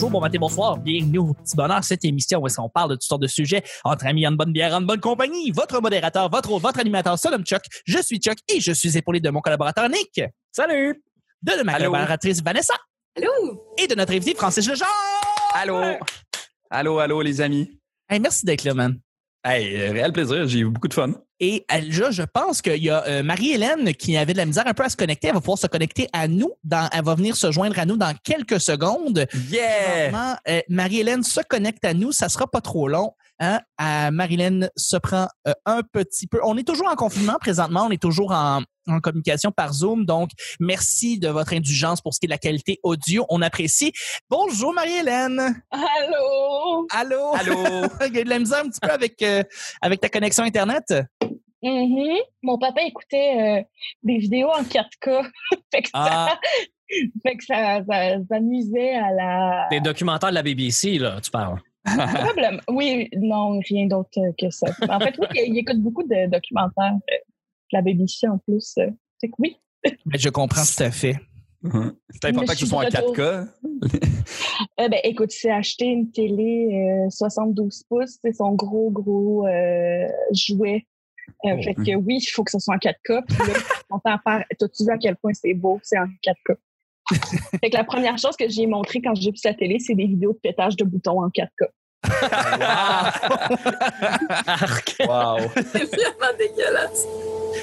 bonjour, bon matin, bonsoir. Bienvenue au Petit Bonheur, cette émission où est-ce qu'on parle de toutes sortes de sujets entre amis, en bonne bière, en bonne compagnie. Votre modérateur, votre votre animateur, son nom Chuck. Je suis Chuck et je suis épaulé de mon collaborateur Nick. Salut! De ma Allô. collaboratrice Vanessa. Allô? Et de notre invité Francis Lejean. Allô? Allô, allô, les amis. Hey, merci d'être là, man. Hey, euh, réel plaisir, j'ai eu beaucoup de fun. Et euh, là, je pense qu'il y a euh, Marie-Hélène qui avait de la misère un peu à se connecter. Elle va pouvoir se connecter à nous. Dans, elle va venir se joindre à nous dans quelques secondes. Yeah! Euh, Marie-Hélène se connecte à nous. Ça sera pas trop long. Hein? Euh, Marie-Hélène se prend euh, un petit peu. On est toujours en confinement présentement. On est toujours en, en communication par Zoom. Donc, merci de votre indulgence pour ce qui est de la qualité audio. On apprécie. Bonjour Marie-Hélène. Allô? Allô? Allô? Il y a de la misère un petit peu avec, euh, avec ta connexion Internet? Mhm. Mon papa écoutait euh, des vidéos en 4K. fait que ça, Ah. fait que ça, ça, ça nuisait à la. Des documentaires de la BBC, là, tu parles. Probablement. Oui, non, rien d'autre euh, que ça. En fait, oui, il, il écoute beaucoup de documentaires euh, de la BBC en plus. Fait que oui. Mais je comprends tout à fait. C'est important que ce soit en Je suis de 4K. Euh, ben, écoute, c'est acheté une télé euh, 72 pouces. C'est son gros, gros euh, jouet. Euh, Oh. Fait que oui, il faut que ce soit en 4K. Puis là, on t'en faire. T'as-tu vu à quel point c'est beau? C'est en 4K. fait que la première chose que j'ai montré quand j'ai vu sa télé, c'est des vidéos de pétage de boutons en 4K. Arc. Wow. C'est vraiment dégueulasse.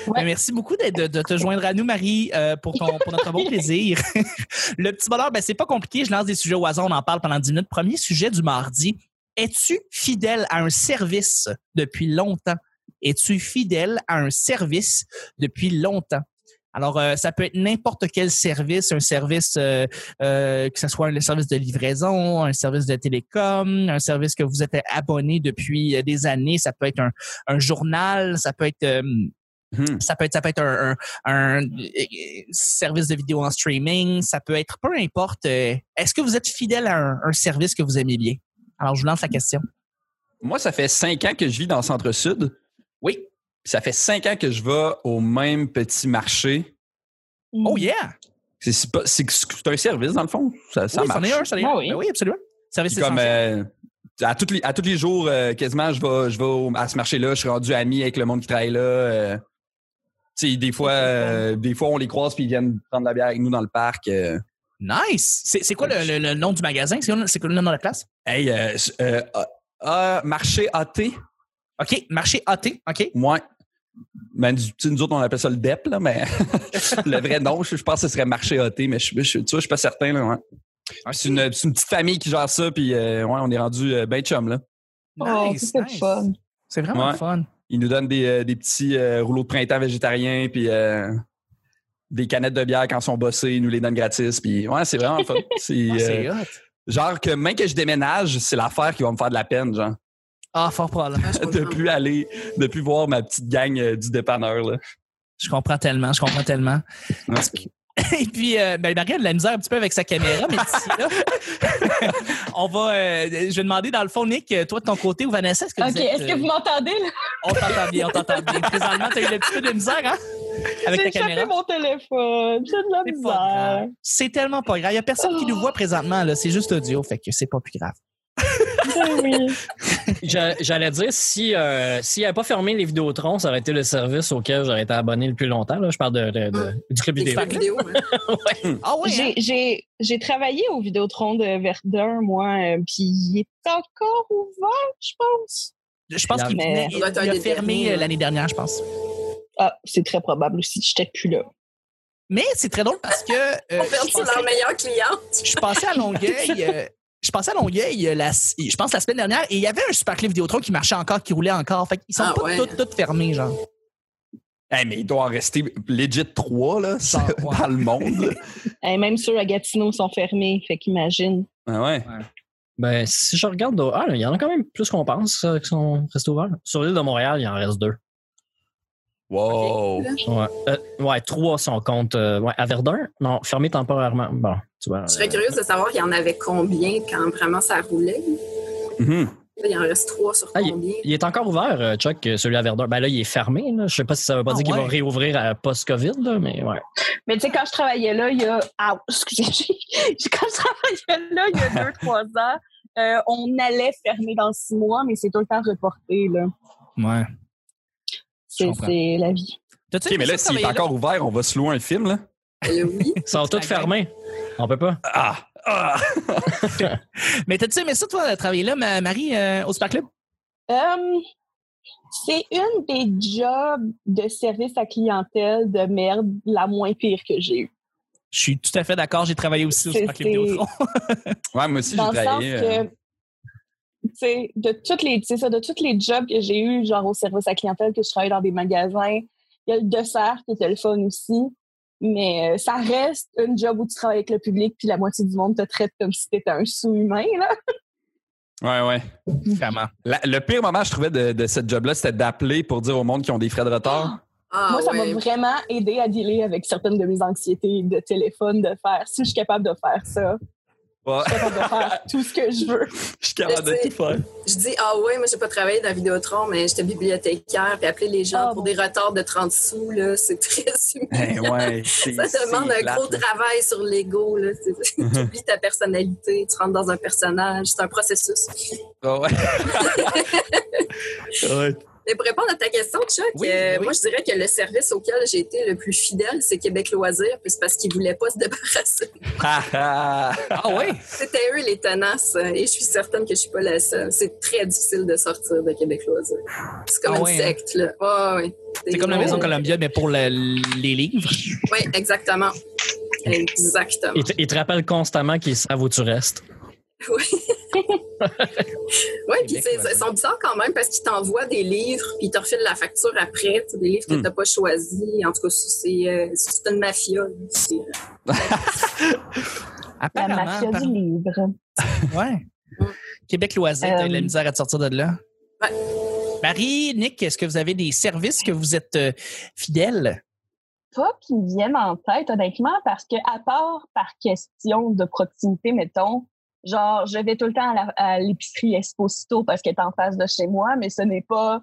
Ben, merci beaucoup de te joindre à nous, Marie, euh, pour, ton, pour notre bon plaisir. le petit bonheur, ben, c'est pas compliqué. Je lance des sujets au hasard, on en parle pendant 10 minutes. Premier sujet du mardi. Es-tu fidèle à un service depuis longtemps? Es-tu fidèle à un service depuis longtemps? Alors, euh, ça peut être n'importe quel service, un service, euh, euh, que ce soit un service de livraison, un service de télécom, un service que vous êtes abonné depuis des années. Ça peut être un, un journal, ça peut être... Hmm. ça peut être, ça peut être un, un- un, service de vidéo en streaming. Ça peut être peu importe. Est-ce que vous êtes fidèle à un, un service que vous aimez bien? Alors, je vous lance la question. Moi, ça fait cinq ans que je vis dans le centre-sud. Oui. Ça fait cinq ans que je vais au même petit marché. Oh yeah! C'est un service, dans le fond. Ça, ça oui, marche. c'en est un, c'en est un. Ah oui. Ben oui, absolument. Service comme euh, à tous les à tous les jours euh, quasiment je vais je vais au- à ce marché-là, je suis rendu ami avec le monde qui travaille là. euh. Tu sais, des fois euh, des fois on les croise puis ils viennent prendre la bière avec nous dans le parc. euh. Nice! C'est c'est quoi le, le- le nom du magasin? C'est quoi, le nom de la place? Hey marché AT. OK, marché AT. OK. Ouais. Ben, nous autres, on appelle ça le DEP, là, mais le vrai nom, je, je pense que ce serait marché AT, mais je, je, tu vois, je suis pas certain. Là, ouais. C'est une, c'est une petite famille qui gère ça, puis euh, ouais, on est rendu euh, ben chum. Là. Oh, Nice, c'est nice. fun. C'est vraiment Ouais. fun. Ils nous donnent des, euh, des petits euh, rouleaux de printemps végétariens, puis euh, des canettes de bière quand ils sont bossés, ils nous les donnent gratis. Puis ouais, c'est vraiment fun. C'est, Ah, euh, c'est hot. genre que même que je déménage, c'est l'affaire qui va me faire de la peine, genre. Ah, fort probablement. de plus aller, de plus voir ma petite gang euh, du dépanneur, là. Je comprends tellement, je comprends tellement. Et puis, euh, ben, Marie a de la misère un petit peu avec sa caméra, mais d'ici là, on va. euh, je vais demander dans le fond, Nick, euh, toi de ton côté ou Vanessa, est-ce que OK, vous êtes, est-ce que vous m'entendez? là? On t'entend bien, on t'entend bien. Présentement, t'as eu un petit peu de misère, hein? Avec J'ai ta échappé caméra. mon téléphone. J'ai de la C'est misère. C'est tellement pas grave. Il y a personne qui nous voit présentement, là. C'est juste audio, fait que c'est pas plus grave. Oui. J'allais dire, si euh, s'il n'avait pas fermé les Vidéotrons, ça aurait été le service auquel j'aurais été abonné le plus longtemps. Là. Je parle de, de- de- du club vidéo. Hein. Ah oui, J'ai- J'ai j'ai travaillé au Vidéotron de Verdun, moi, euh, puis il est encore ouvert, je pense. Je pense qu'il Mais- il, a fermé euh, l'année dernière, je pense. Ah, c'est très probable aussi, j'étais plus là. Mais c'est très drôle parce que euh, On je, perd pensais, leur meilleure cliente. je passais à Longueuil. euh, je passais à Longueuil, euh, la- je pense la semaine dernière, et il y avait un super clé Vidéotron qui marchait encore, qui roulait encore. Fait qu'ils sont Ah pas ouais. toutes, toutes fermés, genre. Hey, mais il doit en rester legit trois là, Sans- dans le monde. Et même ceux à Gatineau sont fermés, fait qu'imagine. ah ouais. Ben, si je regarde, ah, il y en a quand même plus qu'on pense euh, qui sont restés ouverts. Sur l'île de Montréal, il en reste deux. Wow. Ouais, Euh, ouais trois sont compte. euh, ouais, à Verdun, non, fermé temporairement. Bon, tu vois. Je serais euh, curieuse de savoir il y en avait combien quand vraiment ça roulait? Là, il en reste trois sur Ah, combien? Il est encore ouvert, euh, Chuck, celui à Verdun. Ben là, il est fermé. Là. Je sais pas si ça veut pas Ah, dire qu'il va réouvrir à post-COVID, mais ouais. Mais tu sais, quand je travaillais là, il y a. Ah, excusez, quand je travaillais là, il y a deux, trois ans, euh, on allait fermer dans six mois, mais c'est tout le temps reporté, là. Ouais. C'est la vie. T'as-tu OK, mais là, s'il est encore ouvert, on va se louer un film, là. Euh, oui. Ils sont tous fermés. On peut pas. Ah! Ah! Mais t'as-tu aimé ça, toi, travailler là, ma- Marie, euh, au Spa Club? Euh, c'est une des jobs de service à clientèle de merde la moins pire que j'ai eue. Je suis tout à fait d'accord. J'ai travaillé aussi au C'est- Spa Club c'est- Vidéotron. Ouais, moi aussi, j'ai travaillé. euh, de toutes les, c'est ça, de tous les jobs que j'ai eus, genre au service à clientèle, que je travaille dans des magasins, il y a le dessert qui était le fun aussi. Mais euh, ça reste un job où tu travailles avec le public, puis la moitié du monde te traite comme si t'étais un sous-humain, là. Ouais, ouais. Vraiment. La- le pire moment, je trouvais, de, de cette job-là, c'était d'appeler pour dire au monde qui ont des frais de retard. Ah, Moi, ça ouais. m'a vraiment aidé à dealer avec certaines de mes anxiétés de téléphone, de faire, si je suis capable de faire ça, Ouais. je suis capable de faire tout ce que je veux. Je suis capable de Je tout faire. Je dis, ah ouais, moi, j'ai pas travaillé dans Vidéotron, mais j'étais bibliothécaire, puis appeler les gens Ah, pour bon. des retards de 30 sous, là, c'est très humiliant. Eh ouais, c'est- Ça demande un plate, gros là. travail sur l'ego, là. Tu oublies ta personnalité, tu rentres dans un personnage, c'est un processus. Ah ouais. ouais. Mais pour répondre à ta question, Chuck, Oui, euh, oui. moi, je dirais que le service auquel j'ai été le plus fidèle, c'est Québec Loisirs, puis c'est parce qu'ils voulaient pas se débarrasser. Ah, ah. Ah oui? C'était eux les tenaces, et je suis certaine que je suis pas la seule. C'est très difficile de sortir de Québec Loisirs. C'est comme Ah une ouais, hein? secte, là. Ah, ouais. C'est comme la Maison Columbia, mais pour le- les livres. Oui, exactement. Exactement. Ils te, ils te rappellent constamment qu'ils savent où tu restes. Oui. Oui, puis ils sont bizarres quand même parce qu'ils t'envoient des livres puis ils te refilent la facture après, tu des livres que Hmm. t'as pas choisis. En tout cas, ça, c'est euh, c'est une mafia. euh, La mafia par- du livre. Ouais. Mm. Québec Loisirs, t'as eu de la Euh, misère à te sortir de là? Ouais. Marie, Nick, est-ce que vous avez des services que vous êtes euh, fidèles? Pas qui me viennent en tête, honnêtement, parce que à part par question de proximité, mettons, genre, je vais tout le temps à la- à l'épicerie Esposito parce qu'elle est en face de chez moi, mais ce n'est pas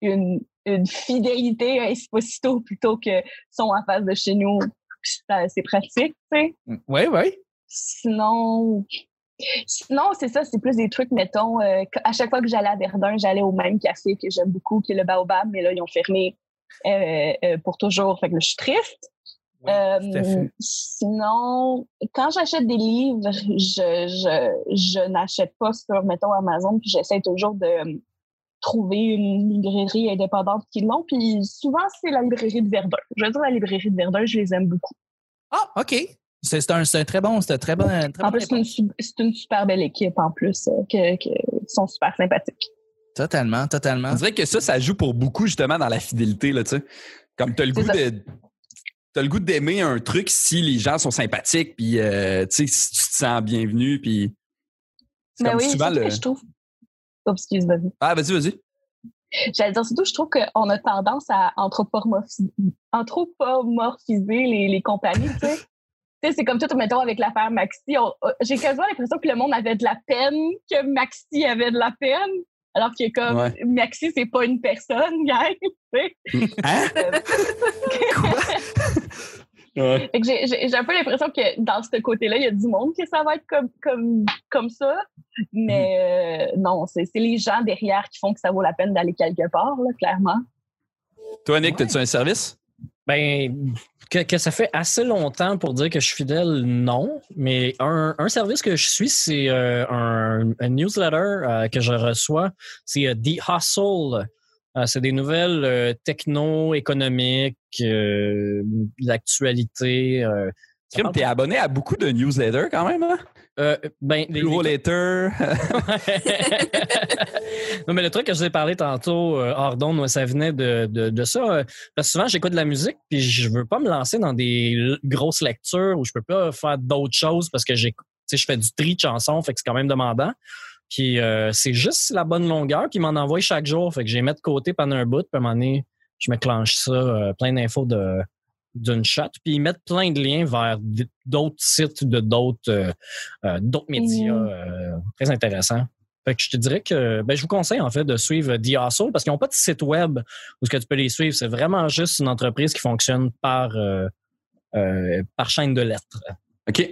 une, une fidélité à Esposito plutôt que sont en face de chez nous. C'est pratique, tu sais. Oui, oui. Sinon, sinon c'est ça, c'est plus des trucs, mettons, euh, à chaque fois que j'allais à Verdun, j'allais au même café que j'aime beaucoup, qui est le Baobab, mais là, ils ont fermé euh, euh, pour toujours. Fait que là, je suis triste. Euh, sinon, quand j'achète des livres, je, je, je n'achète pas sur, mettons, Amazon, puis j'essaie toujours de euh, trouver une librairie indépendante qui l'ont, puis souvent, c'est la librairie de Verdun. Je veux dire, la librairie de Verdun, je les aime beaucoup. Ah, OK. C'est c'est un, c'est un très bon, c'est un très bon. très En bon plus, c'est une, c'est une super belle équipe, en plus, euh, que, que, ils sont super sympathiques. Totalement, totalement. On dirait que ça, ça joue pour beaucoup justement dans la fidélité, là, tu sais. Comme t'as le goût C'est de. T'as le goût d'aimer un truc si les gens sont sympathiques, puis euh, tu sais, si tu te sens bienvenu, puis. C'est Mais comme oui, souvent le. je trouve... Oh, excuse, vas-y. Ah, vas-y, vas-y. J'allais dire, surtout, je trouve qu'on a tendance à anthropomorphiser, les, les compagnies, tu sais. Tu sais, c'est comme tout, mettons, avec l'affaire Maxi. euh, J'ai quasiment l'impression que le monde avait de la peine, que Maxi avait de la peine. Alors que comme Ouais. Maxi, c'est pas une personne, gang. tu sais. Hein? Ouais. Fait que j'ai- un peu l'impression que dans ce côté-là, il y a du monde que ça va être comme, comme, comme ça. Mais euh, non, c'est c'est les gens derrière qui font que ça vaut la peine d'aller quelque part, là, clairement. Toi, Nick, Ouais. as-tu un service? Ben, que, que ça fait assez longtemps pour dire que je suis fidèle, non. Mais un, un service que je suis, c'est euh, un, un newsletter euh, que je reçois. C'est euh, The Hustle. Euh, c'est des nouvelles euh, techno-économiques, euh, l'actualité. Euh, parle- t'es abonné à beaucoup de newsletters quand même, hein? Euh, ben, les- Letter. non, mais le truc que je vous ai parlé tantôt, euh, moi, ça venait de, de, de ça. euh, parce que souvent, j'écoute de la musique, puis je veux pas me lancer dans des grosses lectures où je peux pas faire d'autres choses parce que j'ai, tu sais, je fais du tri de chansons, fait que c'est quand même demandant. Puis euh, c'est juste la bonne longueur qui m'en envoie chaque jour, fait que je les mets de côté pendant un bout, puis à un moment donné, je me clenche ça, euh, plein d'infos de d'une shot, puis ils mettent plein de liens vers d'autres sites de d'autres euh, euh, d'autres médias. Mhm. euh, très intéressant. Fait que je te dirais que ben, je vous conseille en fait de suivre The Hustle parce qu'ils n'ont pas de site web où ce que tu peux les suivre. C'est vraiment juste une entreprise qui fonctionne par, euh, euh, par chaîne de lettres. OK.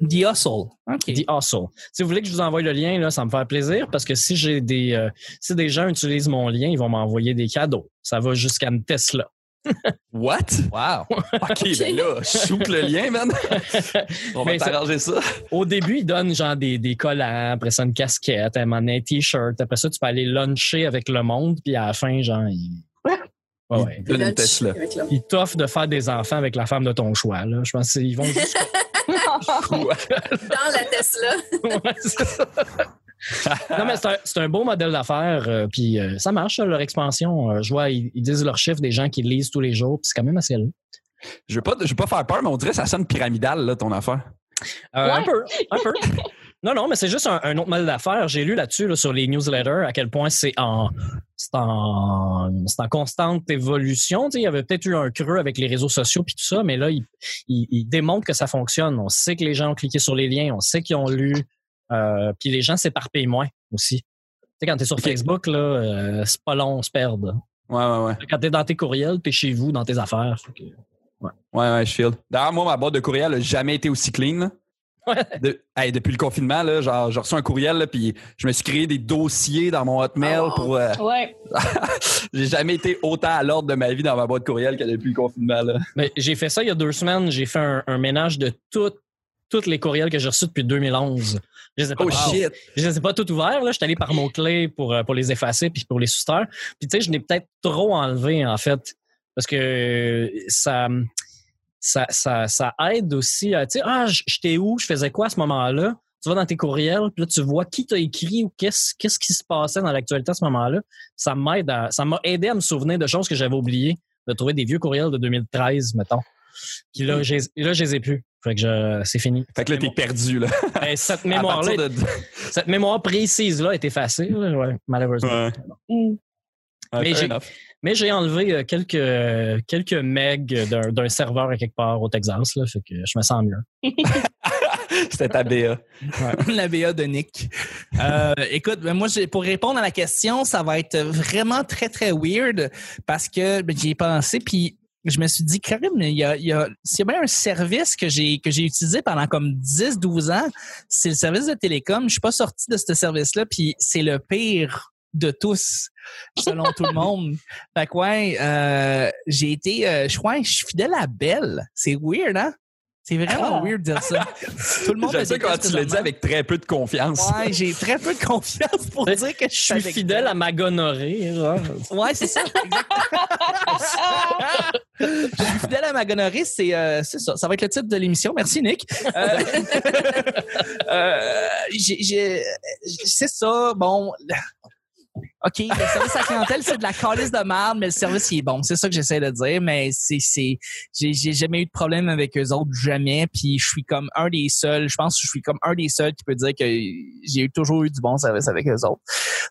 The Hustle. OK. The Hustle. Si vous voulez que je vous envoie le lien, là, ça me fait plaisir parce que si j'ai des euh, si des gens utilisent mon lien, ils vont m'envoyer des cadeaux. Ça va jusqu'à une Tesla. What? Wow. OK, ben là, shoot le lien, man. On va t'arranger ça. Au début, ils donnent genre des, des collants, après ça une casquette, un un t-shirt. Après ça, tu peux aller luncher avec le monde, puis à la fin, genre, ils, Ouais, ouais. Donne une Tesla. Ils t'offrent de faire des enfants avec la femme de ton choix. Là. Je pense qu'ils vont. Dans la Tesla. Ouais, c'est ça. Non, mais c'est un, beau modèle d'affaires. euh, puis euh, ça marche, leur expansion. Euh, je vois, ils, ils disent leurs chiffres des gens qui lisent tous les jours. Puis c'est quand même assez long. Je veux je veux pas faire peur, mais on dirait que ça sonne pyramidal, là, ton affaire. Euh, Un peu, un peu. Non, non, mais c'est juste un, un autre modèle d'affaires. J'ai lu là-dessus, là, sur les newsletters, à quel point c'est en, c'est en, c'est en constante évolution. Tu sais, il y avait peut-être eu un creux avec les réseaux sociaux puis tout ça, mais là, il, il, il démontre que ça fonctionne. On sait que les gens ont cliqué sur les liens, on sait qu'ils ont lu, euh, puis les gens s'éparpillent moins aussi. Tu sais, quand tu es sur Ok. Facebook, là, euh, c'est pas long, on se perd. Ouais, ouais, ouais. Quand tu es dans tes courriels, tu es chez vous, dans tes affaires. Que- Ouais, ouais, je feel. D'ailleurs, moi, ma boîte de courriel n'a jamais été aussi clean. là. Ouais. De- hey, depuis le confinement, là, genre, j'ai reçu un courriel, là, puis je me suis créé des dossiers dans mon Hotmail Oh. pour. euh, Ouais. j'ai jamais été autant à l'ordre de ma vie dans ma boîte courriel que depuis le confinement. Là. Mais j'ai fait ça il y a deux semaines. J'ai fait un, un ménage de toutes toutes les courriels que j'ai reçus depuis 2011. Je les ai pas, Oh shit! je les ai pas tout ouverts. Là. Je suis allé par mots-clés pour, euh, pour les effacer puis pour les soustraire. Puis tu sais, je n'ai peut-être trop enlevé, en fait. Parce que ça, ça, ça, ça aide aussi à, tu sais, ah, j'étais où, je faisais quoi à ce moment-là? Tu vas dans tes courriels, puis là, tu vois qui t'a écrit ou qu'est-ce, qu'est-ce qui se passait dans l'actualité à ce moment-là. Ça m'aide à, ça m'a aidé à me souvenir de choses que j'avais oubliées, de trouver des vieux courriels de 2013, mettons. Puis là, j'ai, là, je les ai plus. Fait que je, c'est fini. Fait que là, t'es perdu, là. Ben, cette À mémoire-là, partir de- cette mémoire précise-là est effacée, là, ouais, malheureusement. Ouais. Mm. Mais j'ai- enough. Mais j'ai enlevé euh, quelques, quelques megs d'un, d'un serveur à quelque part au Texas, là, fait que je me sens mieux. C'était ta BA. la BA de Nick. Euh, écoute, ben, moi, pour répondre à la question, ça va être vraiment très, très weird parce que ben, j'y ai pensé, puis je me suis dit, Karim, il y a, il y a, s'il y a bien un service que j'ai, que j'ai utilisé pendant comme 10, 12 ans, c'est le service de télécom. Je suis pas sorti de ce service-là, puis c'est le pire de tous, selon tout le monde. Fait que ouais, euh, j'ai été, euh, je crois, je suis fidèle à Belle. C'est weird, hein? C'est vraiment Ah. weird de dire ça. Tout le monde J'aime me ça quand tu dit présentement. avec très peu de confiance. Ouais, j'ai très peu de confiance pour dire que je suis fidèle à ma gonorrhée. Ouais, c'est ça. je suis fidèle à ma gonorrhée, c'est euh, ça. Ça va être le titre de l'émission. Merci, Nick. Euh, euh, c'est ça. Bon. OK, le service à clientèle, c'est de la calice de merde, mais le service, il est bon. C'est ça que j'essaie de dire, mais c'est, c'est, j'ai, j'ai jamais eu de problème avec eux autres, jamais. Puis je suis comme un des seuls, je pense que je suis comme un des seuls qui peut dire que j'ai eu toujours eu du bon service avec eux autres.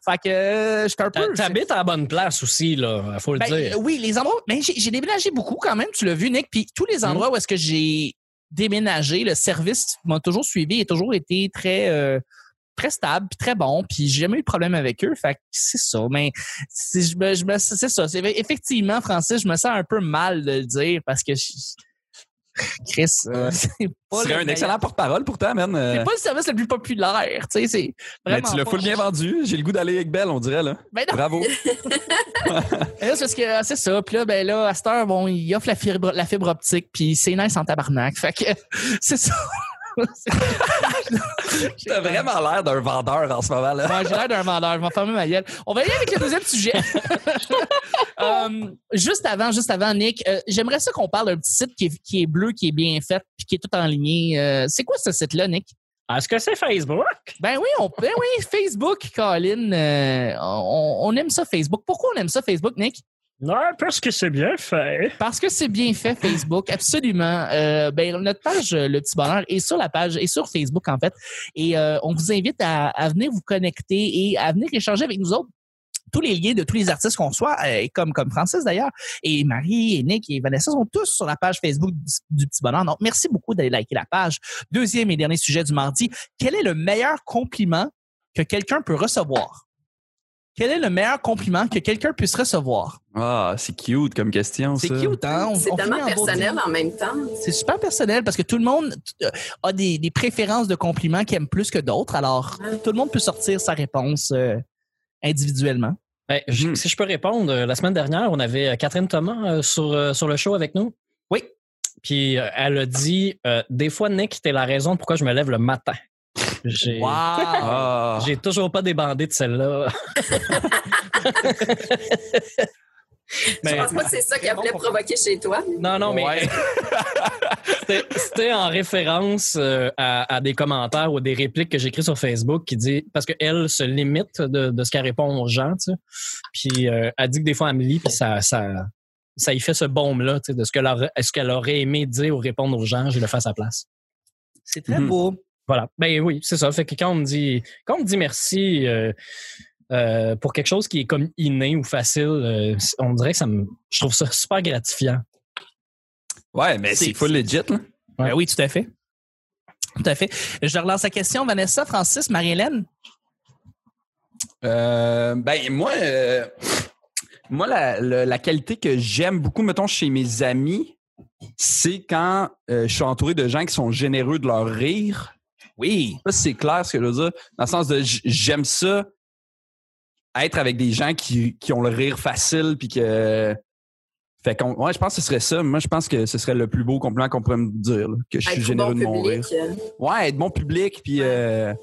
Fait que, euh, je suis un peu... T'habites à la bonne place aussi, là, faut le Ben, dire. oui, les endroits. Mais j'ai j'ai déménagé beaucoup quand même, tu l'as vu, Nick. Puis tous les endroits où est-ce que j'ai déménagé, le service m'a toujours suivi et toujours été très euh, très stable, puis très bon. Puis j'ai jamais eu de problème avec eux. Fait que c'est ça. Mais c'est je me, je me- c'est ça. C'est effectivement, Francis, je me sens un peu mal de le dire parce que je- Chris, euh, c'est pas serais le un excellent porte-parole pourtant, man. Euh, C'est pas le service le plus populaire, tu sais. C'est mais tu l'as full bien vendu. J'ai le goût d'aller avec Belle, on dirait, là. Ben non, Bravo. Là, c'est parce que euh, c'est ça. Puis là, ben là, à cette heure, bon, il offre la fibre, la fibre optique, puis c'est nice en tabarnak. Fait que c'est ça. T'as vraiment l'air d'un vendeur en ce moment, là. Ouais, j'ai l'air d'un vendeur. Je vais fermer ma gueule. On va y aller avec le deuxième sujet. Euh, juste avant, juste avant, Nick, euh, j'aimerais ça qu'on parle d'un petit site qui est, qui est bleu, qui est bien fait, puis qui est tout en ligne. Euh, c'est quoi ce site-là, Nick? Est-ce que c'est Facebook? Ben oui, on, ben oui, Facebook, Colin. euh, on, on aime ça, Facebook. Pourquoi on aime ça, Facebook, Nick? Non, parce que c'est bien fait. Parce que c'est bien fait, Facebook, absolument. Euh, ben, notre page euh, Le Petit Bonheur est sur la page, est sur Facebook, en fait. Et euh, on vous invite à, venir vous connecter et à venir échanger avec nous autres. Tous les liens de tous les artistes qu'on soit, euh, comme, comme Francis d'ailleurs, et Marie, et Nick et Vanessa sont tous sur la page Facebook du Petit Bonheur. Donc, merci beaucoup d'aller liker la page. Deuxième et dernier sujet du mardi. Quel est le meilleur compliment que quelqu'un peut recevoir? Quel est le meilleur compliment que quelqu'un puisse recevoir? Ah, c'est cute comme question, C'est cute, hein? C'est tellement en personnel en même temps. C'est super personnel parce que tout le monde euh, a des, des préférences de compliments qu'il aime plus que d'autres. Alors, Ouais. tout le monde peut sortir sa réponse euh, individuellement. Ben, Mhm. Si je peux répondre, euh, la semaine dernière, on avait Catherine Thomas euh, sur, euh, sur le show avec nous. Oui. Puis euh, elle a dit euh, Des fois, Nick, t'es la raison pourquoi je me lève le matin. J'ai Wow! J'ai toujours pas débandé de celle-là. Je pense pas que c'est ça qu'elle voulait provoquer chez toi? Non, non, mais Ouais. c'était- en référence euh, à, à des commentaires ou des répliques que j'écris sur Facebook qui dit parce qu'elle se limite de, de ce qu'elle répond aux gens, tu sais. Puis euh, elle dit que des fois elle me lit puis ça ça ça y fait ce baume là, tu sais, de ce qu'elle aurait, aimé dire ou répondre aux gens, je le fais à sa place. C'est très beau. Voilà. Ben oui, c'est ça. Fait que quand on me dit quand on me dit merci euh, euh, pour quelque chose qui est comme inné ou facile, euh, on dirait que ça me je trouve ça super gratifiant. ouais, mais c'est full legit, là. Ben oui, tout à fait. Tout à fait. Je relance la question. Vanessa, Francis, Marie-Hélène? Euh, ben moi, euh, moi la, la- la qualité que j'aime beaucoup, mettons chez mes amis, c'est quand euh, je suis entouré de gens qui sont généreux de leur rire. Oui. C'est clair ce que je veux dire. Dans le sens de j'aime ça être avec des gens qui, qui ont le rire facile puis que fait qu'on ouais je pense que ce serait ça moi je pense que ce serait le plus beau compliment qu'on pourrait me dire là, que je suis Être généreux bon de mon rire public. euh, ouais être bon public puis Ouais. euh,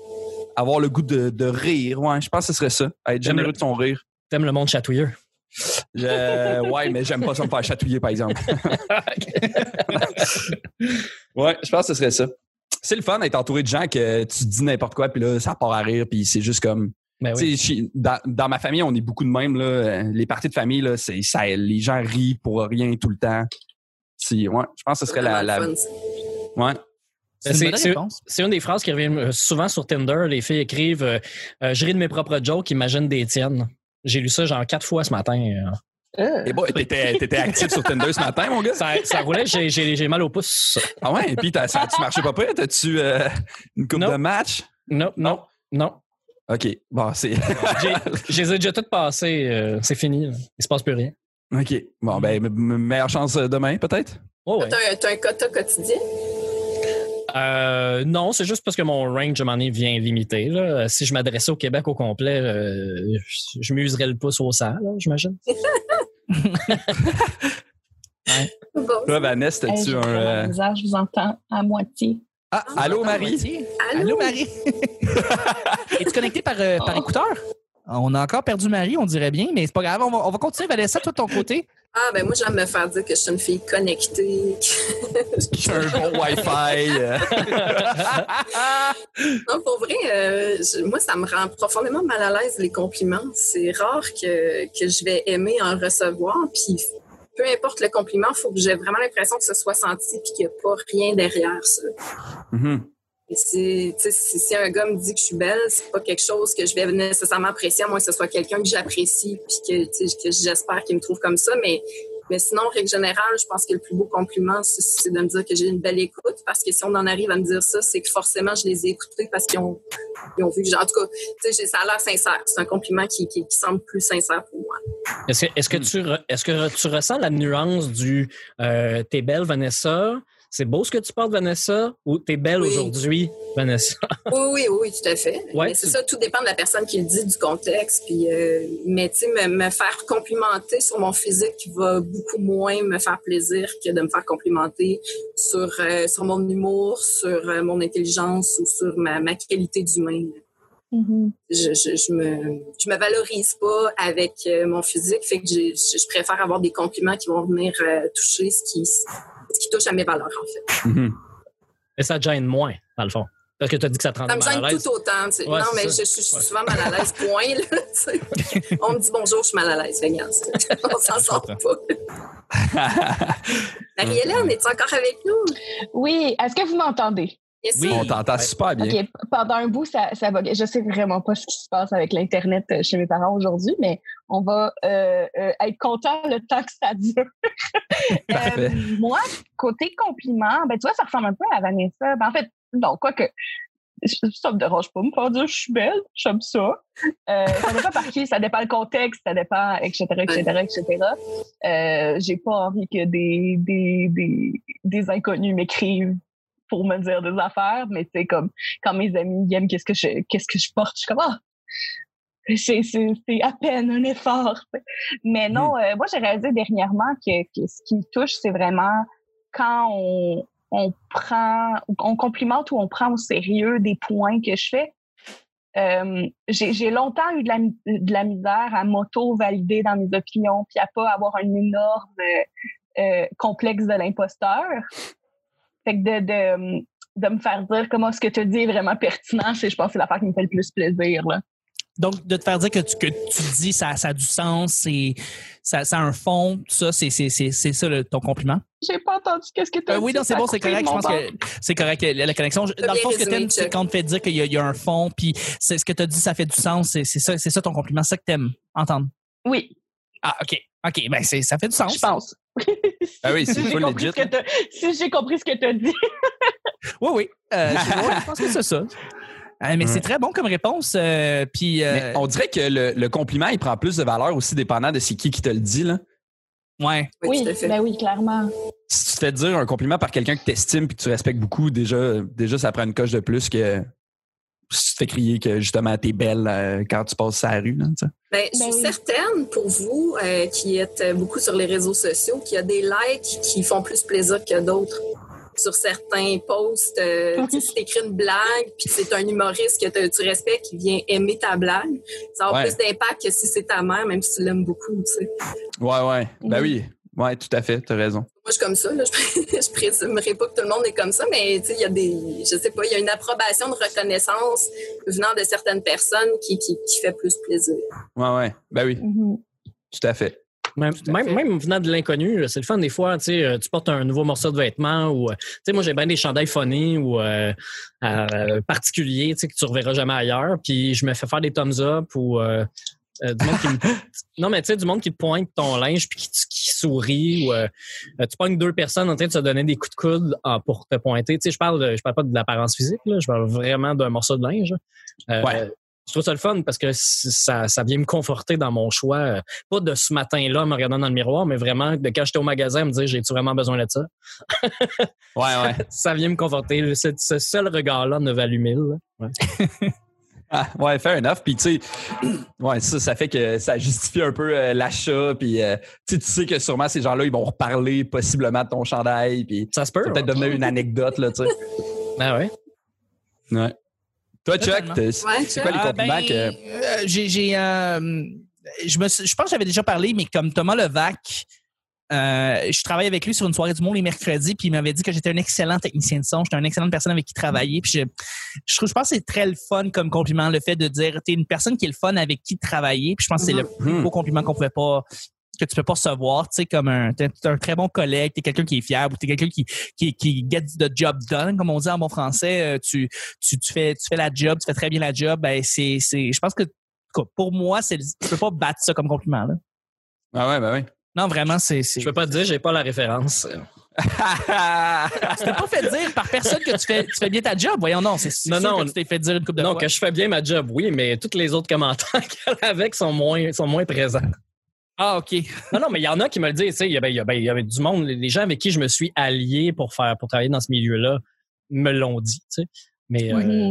avoir le goût de, de rire ouais je pense que ce serait ça être J'aime généreux le- de son rire T'aimes le monde chatouilleux. Je- ouais, mais j'aime pas ça me faire chatouiller, par exemple. ouais, je pense que ce serait ça. C'est le fun d'être entouré de gens que tu dis n'importe quoi, puis là, ça part à rire, puis c'est juste comme. Ben oui. Dans, dans ma famille, on est beaucoup de même. Là. Euh, Les parties de famille, là, c'est, ça, les gens rient pour rien tout le temps. C'est, ouais, je pense que ce serait la. ouais. C'est une C'est- une des phrases qui revient euh, souvent sur Tinder. Les filles écrivent euh, Euh, Je ris de mes propres jokes, imagine des tiennes. J'ai lu ça genre quatre fois ce matin. euh. Et bon, t'étais, t'étais actif sur Tinder ce matin, mon gars? Ça, ça roulait, j'ai- j'ai j'ai mal au pouce. Ah ouais, et puis t'as, ça, tu marchais pas près? T'as-tu euh, une coupe de match? Non, non, non. OK. Bon, c'est. J'ai- Je les ai déjà toutes passées. euh, c'est fini. là. Il se passe plus rien. OK. Bon, ben, me- me- meilleure chance euh, demain, peut-être? Oh, ouais. T'as un, t'as un quota quotidien? Euh, non, c'est juste parce que mon range à un moment donné vient limité. Là. Si je m'adressais au Québec au complet, euh, je- m'userais le pouce au sang, j'imagine. Bon. Toi, Vanessa, t'as-tu un. vraiment euh, je vous entends à moitié. Ah, allô, Marie? Allô? Allô, Marie? Es-tu connecté par, euh, par Oh. écouteur? On a encore perdu Marie, on dirait bien, mais c'est pas grave. On va, on va continuer, Vanessa, toi de ton côté? Ah, ben moi, j'aime me faire dire que je suis une fille connectée. J'ai un bon Wi-Fi. non, pour vrai, euh, je- moi, ça me rend profondément mal à l'aise, les compliments. C'est rare que, que je vais aimer en recevoir. Puis, peu importe le compliment, il faut que j'ai vraiment l'impression que ce soit senti puis qu'il n'y a pas rien derrière ça. Mhm. Et si, un gars me dit que je suis belle, c'est pas quelque chose que je vais nécessairement apprécier, à moins que ce soit quelqu'un que j'apprécie puis que, j'espère qu'il me trouve comme ça. Mais, sinon, règle générale, je pense que le plus beau compliment, c'est- de me dire que j'ai une belle écoute. Parce que si on en arrive à me dire ça, c'est que forcément, je les ai écoutés parce qu'ils ont, vu que j'ai... En tout cas, ça a l'air sincère. C'est un compliment qui, semble plus sincère pour moi. Est-ce que tu ressens la nuance du euh, T'es belle, Vanessa? C'est beau ce que tu portes, Vanessa? Ou T'es belle Oui. aujourd'hui, Vanessa? Oui, oui, oui, tout à fait. Ouais, mais c'est tu- ça, tout dépend de la personne qui le dit, du contexte. Puis, euh, mais tu sais, me, me faire complimenter sur mon physique va beaucoup moins me faire plaisir que de me faire complimenter sur, euh, sur mon humour, sur euh, mon intelligence ou sur ma, ma qualité d'humain. Mhm. Je, je, je me je me valorise pas avec mon physique, fait que je, je préfère avoir des compliments qui vont venir toucher ce qui ce qui touche à mes valeurs en fait. Mhm. Et ça te gêne moins, dans le fond. Parce que tu as dit que ça te rendait Ça me mal à gêne l'aise. tout autant. tu sais. Ouais, non, mais je, ça. je- je suis souvent mal à l'aise, point. Là, tu sais. On me dit bonjour, je suis mal à l'aise. On s'en sort pas. Marie-Hélène, es-tu encore avec nous? Oui, est-ce que vous m'entendez? Yes, Oui. On t'entend super bien. OK, p- pendant un bout, ça, ça va. Je sais vraiment pas ce qui se passe avec l'Internet euh, chez mes parents aujourd'hui, mais on va euh, euh, être content le temps que ça dure. Euh, moi, côté compliment, ben, tu vois, ça ressemble un peu à Vanessa. Ben, en fait, non, quoique. ça me dérange pas me faire dire je suis belle, j'aime ça. Euh, ça dépend par qui, ça dépend le contexte, ça dépend, etc., etc., etc. Euh, j'ai pas envie que des, des, des, des inconnus m'écrivent pour me dire des affaires, mais c'est comme quand mes amis aiment qu'est-ce que je qu'est-ce que je porte, je suis comme ah, c'est, c'est, c'est à peine un effort. Mais non, euh, moi j'ai réalisé dernièrement que, que ce qui me touche, c'est vraiment quand on, on prend, on complimente ou on prend au sérieux des points que je fais. Euh, j'ai longtemps eu de la, de la misère à m'auto-valider dans mes opinions, puis à pas avoir un énorme euh, complexe de l'imposteur. Fait que de, de, de, me faire dire comment ce que tu dis est vraiment pertinent, c'est, je pense, que c'est l'affaire qui me fait le plus plaisir. Là. Donc, de te faire dire que tu, que tu dis ça, ça a du sens, et ça, ça a un fond, tout ça, c'est, c'est, c'est, c'est ça le, ton compliment? J'ai pas entendu qu'est-ce que tu as euh, Oui, non, c'est bon, c'est correct. Je pense que c'est correct, la connexion. Dans le fond, ce que t'aimes, c'est quand on te fait dire qu'il y, y, a un fond, puis c'est ce que tu as dit, ça fait du sens. C'est, c'est ça, c'est ça ton compliment, c'est ça que t'aimes entendre? Oui. Ah, OK. OK, ben c'est, ça fait du sens. Je pense. ah oui, c'est si full legit. Si j'ai compris ce que tu as dit. oui, oui. Euh, je pense que c'est ça. Ah, mais c'est très bon comme réponse. Euh, puis, euh, on dirait que le, compliment, il prend plus de valeur aussi dépendant de c'est qui qui te le dit. Là. Ouais. Oui, ben oui, clairement. Si tu te fais dire un compliment par quelqu'un que tu estimes et que tu respectes beaucoup, déjà, déjà, ça prend une coche de plus que si tu fais crier que justement t'es belle euh, quand tu passes sa rue. Là, ben, je suis ben certaine pour vous qui êtes beaucoup sur les réseaux sociaux qu'il y a des likes qui font plus plaisir que d'autres sur certains posts, euh, si tu écris une blague, puis c'est un humoriste que tu respectes qui vient aimer ta blague, ça a plus d'impact que si c'est ta mère, même si tu l'aimes beaucoup, tu sais. Ouais, ouais. Ben oui. Ouais, tout à fait, tu as raison. Moi, je suis comme ça. Là. Je, présumerai pas que tout le monde est comme ça, mais il y a des, je sais pas, il y a une approbation de reconnaissance venant de certaines personnes qui, qui, fait plus plaisir. Ouais, ouais. Ben oui. Mm-hmm. Tout à fait. Même, même, venant de l'inconnu, c'est le fun des fois, tu sais, euh, tu portes un nouveau morceau de vêtement ou, euh, tu sais, moi j'ai bien des chandails phonés ou euh, particuliers, tu sais, que tu reverras jamais ailleurs. Puis je me fais faire des thumbs up ou du monde qui me... non mais tu sais du monde qui te pointe ton linge puis qui, sourit ou tu pognes deux personnes en train de se donner des coups de coude ah, pour te pointer tu sais je parle je parle pas de l'apparence physique là, je parle vraiment d'un morceau de linge ouais je trouve ça le fun parce que ça, ça vient me conforter dans mon choix. Euh, pas de ce matin-là, me regardant dans le miroir, mais vraiment de quand j'étais au magasin, me dire j'ai-tu vraiment besoin de ça? ouais, ouais. ça vient me conforter. Ce, ce seul regard-là ne vaut mille. Ouais. ah, ouais, fair enough. Puis, tu sais, ouais, ça, ça fait que ça justifie un peu euh, l'achat. Puis, euh, tu sais que sûrement ces gens-là, ils vont reparler possiblement de ton chandail. Puis, ça se peut. Peut-être devenir une anecdote, là, tu sais. Ah ouais. Ouais. Toi, Chuck, c'est quoi les ah, compliments ben, que. Euh, j'ai. Euh, je, me, je pense que j'avais déjà parlé, mais comme Thomas Levac, euh, je travaille avec lui sur une soirée du monde les mercredis, puis il m'avait dit que j'étais un excellent technicien de son, j'étais une excellente personne avec qui travailler. Puis je, je, trouve, je pense que c'est très le fun comme compliment, le fait de dire t'es une personne qui est le fun avec qui travailler. Puis je pense que c'est le plus hmm. beau compliment qu'on pouvait pas que tu peux pas recevoir, tu sais, comme un, t'es un très bon collègue, t'es quelqu'un qui est fiable, ou t'es quelqu'un qui, qui, qui get the job done, comme on dit en bon français, euh, tu, tu, tu fais, tu fais la job, tu fais très bien la job, ben, c'est, c'est, je pense que, pour moi, c'est, tu peux pas battre ça comme compliment, là. Ah ouais, ben oui. Non, vraiment, c'est, Je peux pas te dire, j'ai pas la référence. tu t'es pas fait dire par personne que tu fais, tu fais bien ta job. Voyons, non, c'est non, non, que tu t'es fait dire une coupe de Non, que je fais bien ma job, oui, mais tous les autres commentaires qu'elle avec sont moins, sont moins présents. Ah, OK. non, non, mais il y en a qui me le disent. Il y, avait, il y avait du monde, les gens avec qui je me suis allié pour faire pour travailler dans ce milieu-là me l'ont dit. Tu sais. Mais euh,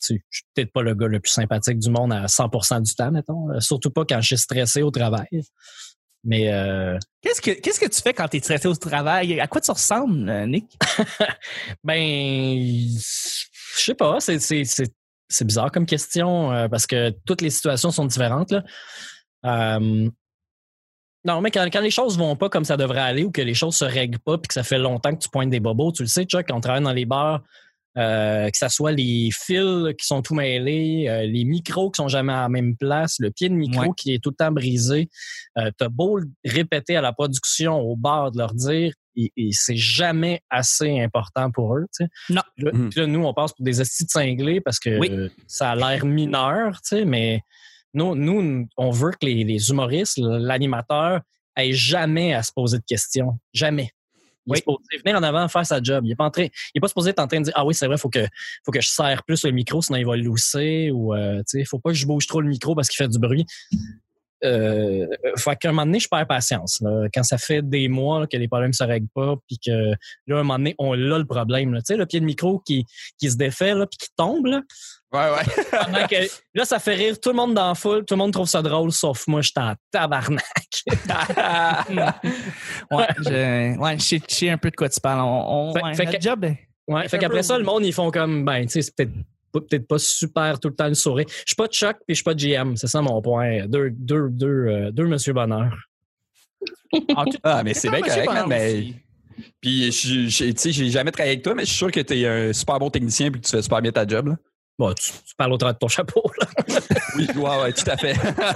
je suis peut-être pas le gars le plus sympathique du monde à 100% du temps, mettons. Euh, surtout pas quand je suis stressé au travail. Mais euh, qu'est-ce que qu'est-ce que tu fais quand tu es stressé au travail? À quoi tu ressembles, Nick? Ben, je sais pas. C'est c'est c'est bizarre comme question parce que toutes les situations sont différentes. Là. Non, mais quand, les choses vont pas comme ça devrait aller ou que les choses se règlent pas puis que ça fait longtemps que tu pointes des bobos, tu le sais, Chuck, quand on travaille dans les bars, euh, que ce soit les fils qui sont tout mêlés, euh, les micros qui sont jamais à la même place, le pied de micro qui est tout le temps brisé. Euh, T'as beau le répéter à la production, au bar, de leur dire, et, c'est jamais assez important pour eux. Tu sais. Non. Puis là, nous, on passe pour des estis de cinglés parce que ça a l'air mineur, tu sais, mais nous, nous, on veut que les, humoristes, l'animateur, aient jamais à se poser de questions. Jamais. Il Oui. est supposé venir en avant faire sa job. Il est pas en train, il est pas supposé être en train de dire ah oui c'est vrai faut que faut que je serre plus le micro sinon il va lousser ou euh, tu sais faut pas que je bouge trop le micro parce qu'il fait du bruit. Euh, fait qu'à un moment donné, je perds patience. là. Quand ça fait des mois là, que les problèmes se règlent pas, puis que là, à un moment donné, on a le problème. là. Tu sais, le pied de micro qui, qui se défait, là, puis qui tombe. Là, Ouais, ouais. pendant que- là, ça fait rire tout le monde dans la foule, tout le monde trouve ça drôle, sauf moi, je suis en tabarnak. Ouais, je, ouais, je sais, je sais un peu de quoi tu parles. On, on, Fait- ouais, fait que- job, Ouais, fait qu'après ça, le monde, ils font comme, ben, tu sais, c'est peut-être pas- peut-être pas super tout le temps le sourire. Je suis pas de choc puis je suis pas de GM. C'est ça mon point. Deux, deux, deux, euh, deux Monsieur Bonheur. Ah, tu- mais c'est bien correct, man, mais. Puis, tu sais, j'ai jamais travaillé avec toi, mais je suis sûr que t'es un super bon technicien puis que tu fais super bien ta job, là. Bon, tu, tu parles au travers de ton chapeau, là. Oui, ouais, ouais, tout à fait.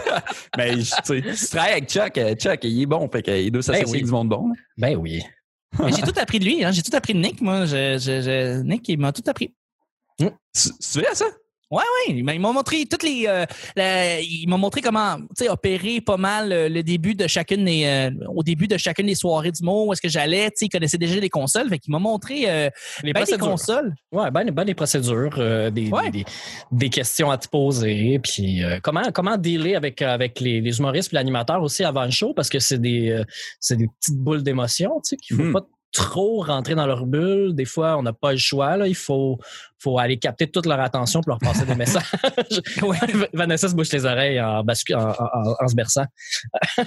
mais, tu travailles avec Chuck, euh, Chuck, il est bon, fait qu'il doit s'associer Ben oui. du monde bon. là. Ben oui. Mais j'ai tout appris de lui, hein. J'ai tout appris de Nick, moi. Je, je, je- Nick, il m'a tout appris. Tu tu ça? Oui, il m'a il m'a montré toutes les. euh, la- il m'a montré comment, tu sais, opérer pas mal euh, le début de chacune des. euh, au début de chacune des soirées du mot, où est-ce que j'allais, tu sais, il connaissait déjà les consoles, fait qu'il m'a montré euh, Les ben des consoles. Ouais, ben, ben des procédures, euh, des, Ouais. des, des, des questions à te poser, puis euh, comment comment dealer avec avec les, les humoristes puis l'animateur aussi avant le show parce que c'est des euh, c'est des petites boules d'émotion, tu sais qu'il faut Mhm. pas trop rentrer dans leur bulle. Des fois, on n'a pas le choix là, il faut faut aller capter toute leur attention pour leur passer des messages. Ouais. Vanessa se bouche les oreilles en, bascu- en, en- en se berçant.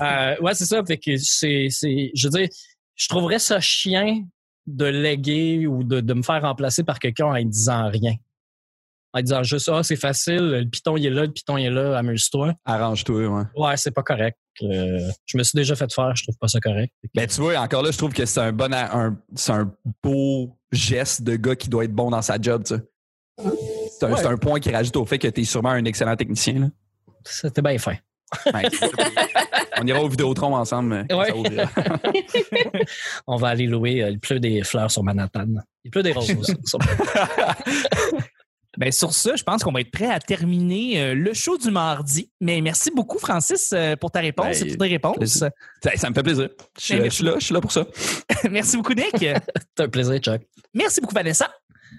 Euh, ouais, c'est ça. Fait que c'est, c'est, je veux dire, je trouverais ça chien de léguer ou de, de me faire remplacer par quelqu'un en ne disant rien. En disant juste, ah, c'est facile, le piton il est là, le piton il est là, amuse-toi. Arrange-toi, ouais. Ouais, c'est pas correct. Euh, je me suis déjà fait faire, je trouve pas ça correct. Ben, tu vois, encore là, je trouve que c'est un bon, un, c'est un beau geste de gars qui doit être bon dans sa job, tu sais. C'est un, Ouais. un point qui rajoute au fait que t'es sûrement un excellent technicien, là. C'était bien fin. Ouais. On ira au Vidéotron ensemble. mais Ouais. On va aller louer, euh, il pleut des fleurs sur Manhattan. Il pleut des roses aussi. sur- Ben, sur ça, je pense qu'on va être prêt à terminer euh, le show du mardi. Mais merci beaucoup, Francis, euh, pour ta réponse Ben, et pour tes réponses. ça, ça me fait plaisir. Je suis, Ben, je suis là, je suis là pour ça. merci beaucoup, Nick. C'est un plaisir, Chuck. merci beaucoup, Vanessa.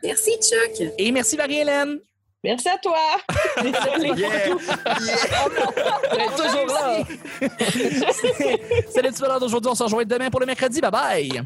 Merci, Chuck. Et merci, Marie-Hélène. Merci à toi. Désolée pour tout. toujours là. C'est le petit bonheur d'aujourd'hui. On se rejoint demain pour le mercredi. Bye bye.